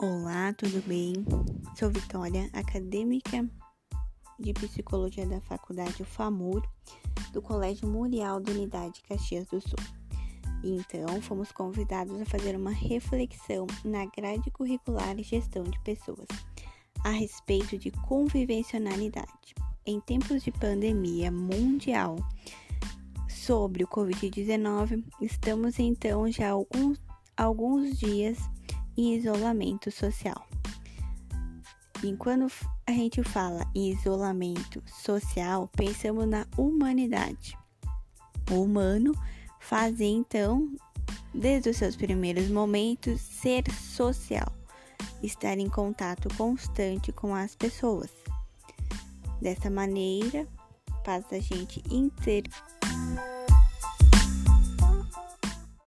Olá, tudo bem? Sou Vitória, acadêmica de Psicologia da Faculdade FAMUR, do Colégio Murial da Unidade Caxias do Sul. Então, fomos convidados a fazer uma reflexão na grade curricular e gestão de pessoas a respeito de convivencionalidade. Em tempos de pandemia mundial sobre o Covid-19, estamos então já alguns, alguns dias em isolamento social. E quando a gente fala em isolamento social, pensamos na humanidade. O humano faz então, desde os seus primeiros momentos, ser social, estar em contato constante com as pessoas. Dessa maneira, faz a gente inter